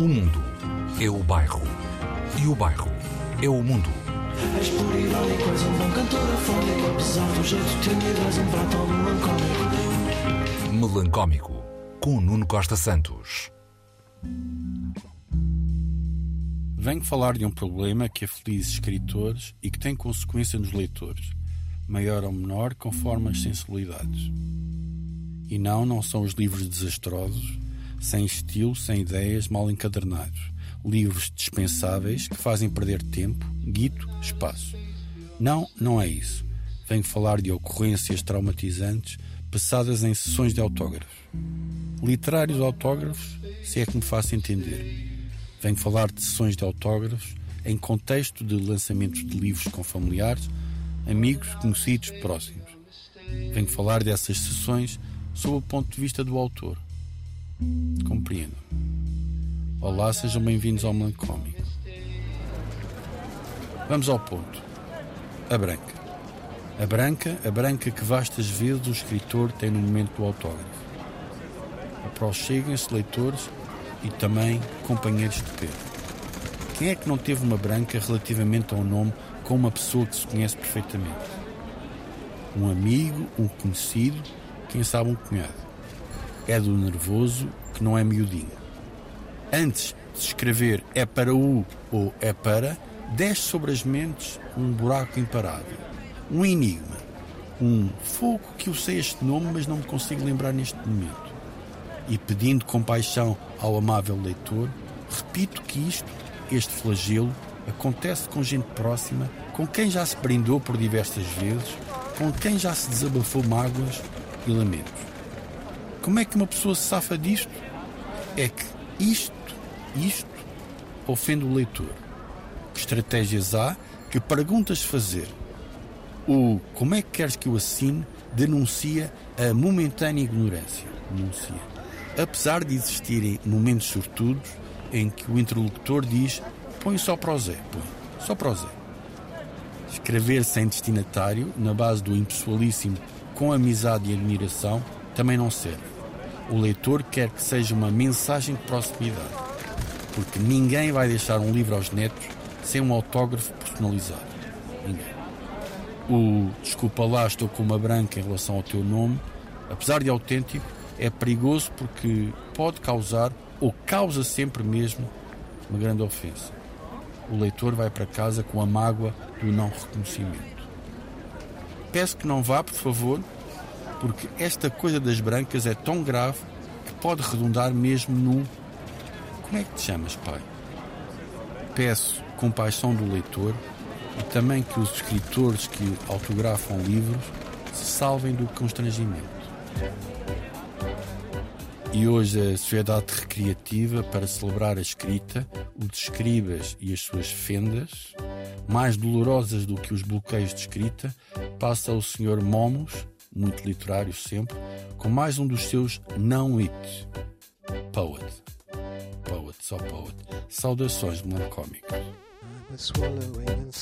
O mundo é o bairro. E o bairro é o mundo. És por irónico, és um bom cantor afónico Apesar do jeito tímido, és um prato melancólico Melancómico, com Nuno Costa Santos. Venho falar de um problema que aflige escritores e que tem consequência nos leitores, maior ou menor conforme as sensibilidades. E não, não são os livros desastrosos, sem estilo, sem ideias, mal encadernados. Livros dispensáveis que fazem perder tempo, guito, espaço. Não, não é isso. Venho falar de ocorrências traumatizantes passadas em sessões de autógrafos. Literários autógrafos, se é que me faço entender. Venho falar de sessões de autógrafos em contexto de lançamentos de livros com familiares, amigos, conhecidos, próximos. Venho falar dessas sessões sob o ponto de vista do autor. Compreendo. Olá, sejam bem-vindos ao Melancómico. Vamos ao ponto. A branca. A branca, a branca que vastas vezes o escritor tem no momento do autógrafo. Aproxeguem-se leitores e também companheiros de Pedro. Quem é que não teve uma branca relativamente a um nome com uma pessoa que se conhece perfeitamente? Um amigo, um conhecido, quem sabe um cunhado. É do nervoso que não é miudinho. Antes de escrever é para o ou é para, desce sobre as mentes um buraco imparável, um enigma, um fogo que eu sei este nome, mas não me consigo lembrar neste momento. E pedindo compaixão ao amável leitor, repito que isto, este flagelo, acontece com gente próxima, com quem já se brindou por diversas vezes, com quem já se desabafou mágoas e lamentos. Como é que uma pessoa se safa disto? É que isto, isto, ofende o leitor. Que estratégias há? Que perguntas fazer? O como é que queres que eu assine denuncia a momentânea ignorância. Denuncia. Apesar de existirem momentos sortudos em que o interlocutor diz põe só para o Zé, põe, só para o Zé. Escrever sem destinatário, na base do impessoalíssimo com amizade e admiração, também não serve. O leitor quer que seja uma mensagem de proximidade, porque ninguém vai deixar um livro aos netos sem um autógrafo personalizado. Ninguém. O desculpa lá, estou com uma branca em relação ao teu nome, apesar de autêntico, é perigoso porque pode causar, ou causa sempre mesmo, uma grande ofensa. O leitor vai para casa com a mágoa do não reconhecimento. Peço que não vá, por favor, porque esta coisa das brancas é tão grave que pode redundar mesmo num. Como é que te chamas, pai? Peço compaixão do leitor e também que os escritores que autografam livros se salvem do constrangimento. E hoje a Sociedade Recreativa, para celebrar a escrita, os escribas e as suas fendas, mais dolorosas do que os bloqueios de escrita, passa o Sr. Momos, muito literário sempre, com mais um dos seus não hits. Poet. Poet, só poet. Saudações melancómicas. I was swallowing and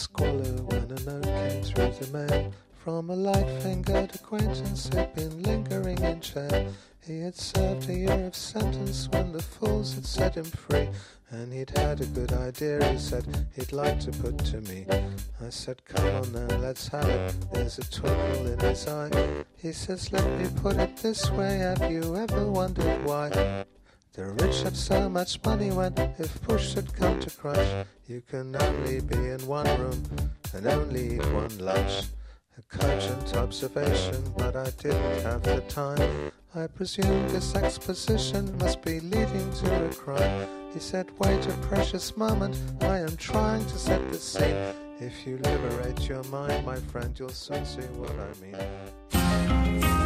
when a note came through the mail from a light-fingered acquaintance who'd been lingering in jail. He had served a year of sentence when the fools had set him free, and he'd had a good idea. He said he'd like to put to me. I said, "Come on then, let's have it." There's a twinkle in his eye. He says, "Let me put it this way: Have you ever wondered why?" The rich have so much money when, if push should come to crush, you can only be in one room and only eat one lunch. A cogent observation, but I didn't have the time. I presume this exposition must be leading to a crime. He said, Wait a precious moment, I am trying to set the scene. If you liberate your mind, my friend, you'll soon see what I mean.